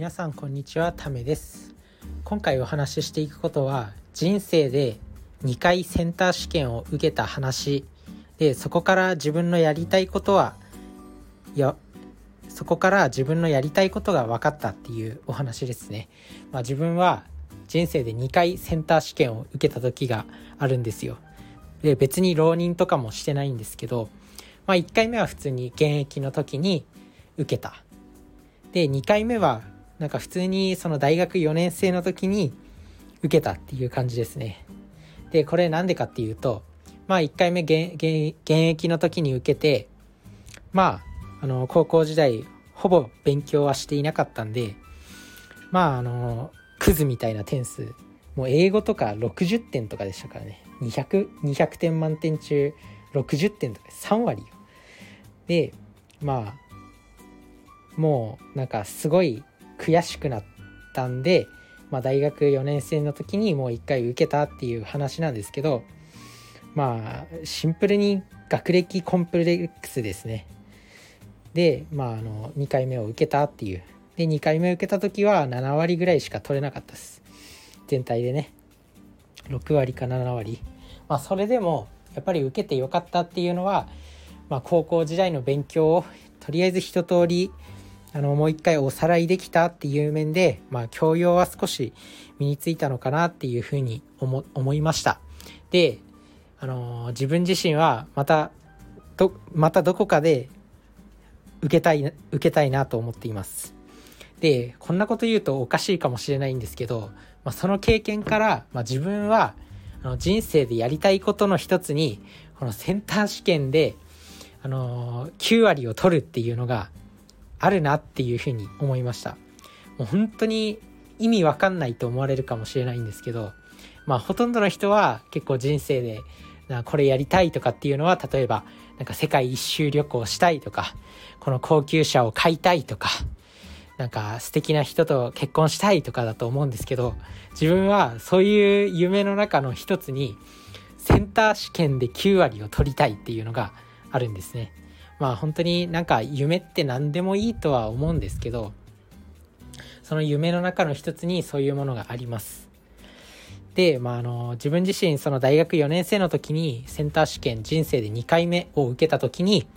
皆さんこんにちはためです。今回お話ししていくことは人生で2回センター試験を受けた話でそこから自分のやりたいことはいやそこから自分のやりたいことが分かったっていうお話ですね、まあ、自分は人生で2回センター試験を受けた時があるんですよ。で別に浪人とかもしてないんですけど、まあ、1回目は普通に現役の時に受けた。で2回目はなんか普通にその大学4年生の時に受けたっていう感じですね。でこれなんでかっていうとまあ1回目現役の時に受けてまああの高校時代ほぼ勉強はしていなかったんでまああのクズみたいな点数もう英語とか60点とかでしたからね。200, 200点満点中60点とか3割よ。でまあもうなんかすごい悔しくなったんで、まあ、大学4年生の時にもう1回受けたっていう話なんですけどまあシンプルに学歴コンプレックスですね。でまああの2回目を受けたっていう。で2回目受けた時は7割ぐらいしか取れなかったです。全体でね。6割か7割。まあそれでもやっぱり受けてよかったっていうのは、まあ、高校時代の勉強をとりあえず一通りあのもう一回おさらいできたっていう面で、まあ、教養は少し身についたのかなっていうふうに思思いました。で、あのー、自分自身はまたどまたどこかで受けたい受けたいなと思っています。でこんなこと言うとおかしいかもしれないんですけど、まあ、その経験から、まあ、自分はあの人生でやりたいことの一つにこのセンター試験で、あのー、9割を取るっていうのがあるなっていうふうに思いましたもう本当に意味わかんないと思われるかもしれないんですけどまあほとんどの人は結構人生でなこれやりたいとかっていうのは例えばなんか世界一周旅行したいとかこの高級車を買いたいとかなんか素敵な人と結婚したいとかだと思うんですけど自分はそういう夢の中の一つにセンター試験で9割を取りたいっていうのがあるんですね。まあ本当になんか夢って何でもいいとは思うんですけどその夢の中の一つにそういうものがあります。で、まあ、あの自分自身その大学4年生の時にセンター試験人生で2回目を受けた時に、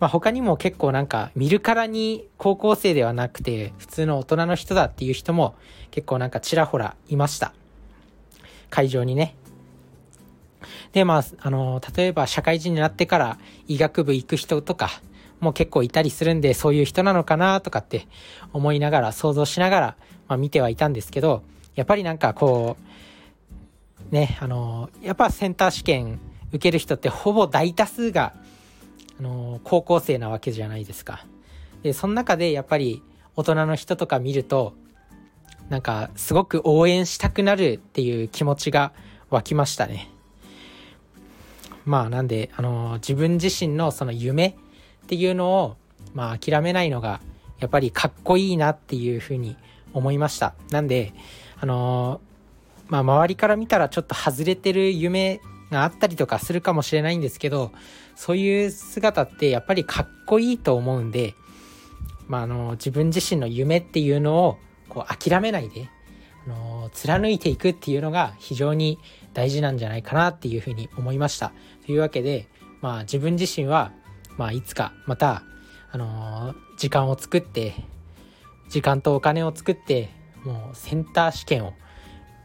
まあ、他にも結構なんか見るからに高校生ではなくて普通の大人の人だっていう人も結構なんかちらほらいました会場にねで、まあ、あの、例えば社会人になってから医学部行く人とかも結構いたりするんで、そういう人なのかなとかって思いながら、想像しながら、まあ、見てはいたんですけど、やっぱりなんかこう、ね、あの、やっぱセンター試験受ける人ってほぼ大多数が、あの、高校生なわけじゃないですか。で、その中でやっぱり大人の人とか見ると、なんかすごく応援したくなるっていう気持ちが湧きましたね。まあなんで、あの自分自身のその夢っていうのを、まあ諦めないのが、やっぱりかっこいいなっていうふうに思いました。なんで、あのまあ周りから見たらちょっと外れてる夢があったりとかするかもしれないんですけど、そういう姿ってやっぱりかっこいいと思うんで、まああの自分自身の夢っていうのをこう諦めないで、あの貫いていくっていうのが非常に大事なんじゃないかなっていうふうに思いました。というわけで、まあ自分自身は、まあいつかまた、あの、時間を作って、時間とお金を作って、もうセンター試験を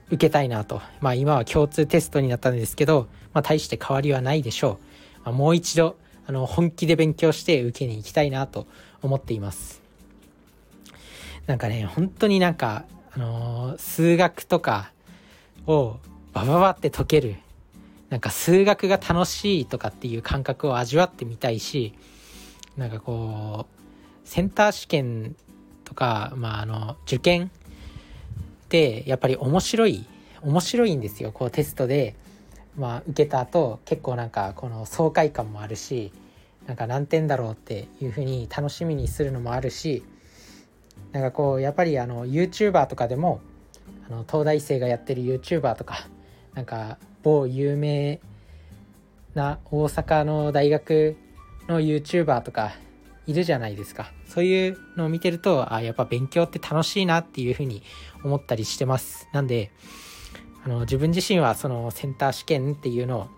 受けたいなと。まあ今は共通テストになったんですけど、まあ大して変わりはないでしょう。まあ、もう一度、あの、本気で勉強して受けに行きたいなと思っています。なんかね、本当になんか、あのー、数学とかをバババって解けるなんか数学が楽しいとかっていう感覚を味わってみたいしなんかこうセンター試験とか、まあ、あの受験ってやっぱり面白い面白いんですよこうテストで、まあ、受けた後結構なんかこの爽快感もあるしなんか何点だろうっていうふうに楽しみにするのもあるしなんかこうやっぱりあの YouTuber とかでもあの東大生がやってる YouTuber とかなんか某有名な大阪の大学の YouTuber とかいるじゃないですか。そういうのを見てると、あやっぱ勉強って楽しいなっていうふうに思ったりしてます。なんで、あの、自分自身はそのセンター試験っていうの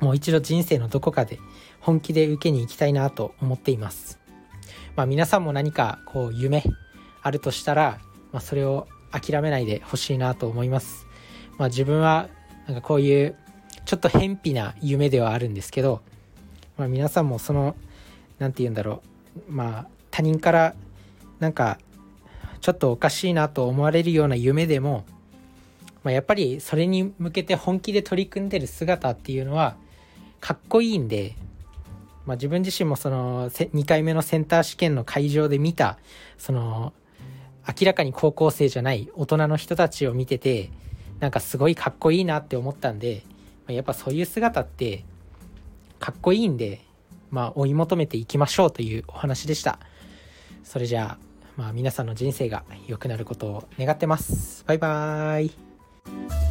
を、もう一度人生のどこかで本気で受けに行きたいなと思っています。まあ皆さんも何かこう夢あるとしたら、まあそれを諦めないでほしいなと思います。まあ自分はなんかこういうちょっと偏僻な夢ではあるんですけど、まあ皆さんもその何て言うんだろうまあ他人からなんかちょっとおかしいなと思われるような夢でも、まあ、やっぱりそれに向けて本気で取り組んでる姿っていうのはかっこいいんで、まあ、自分自身もその2回目のセンター試験の会場で見たその明らかに高校生じゃない大人の人たちを見ててなんかすごいかっこいいなって思ったんでまやっぱそういう姿ってかっこいいんでまあ、追い求めていきましょうというお話でした。それじゃあ、まあ、皆さんの人生が良くなることを願ってます。バイバーイ。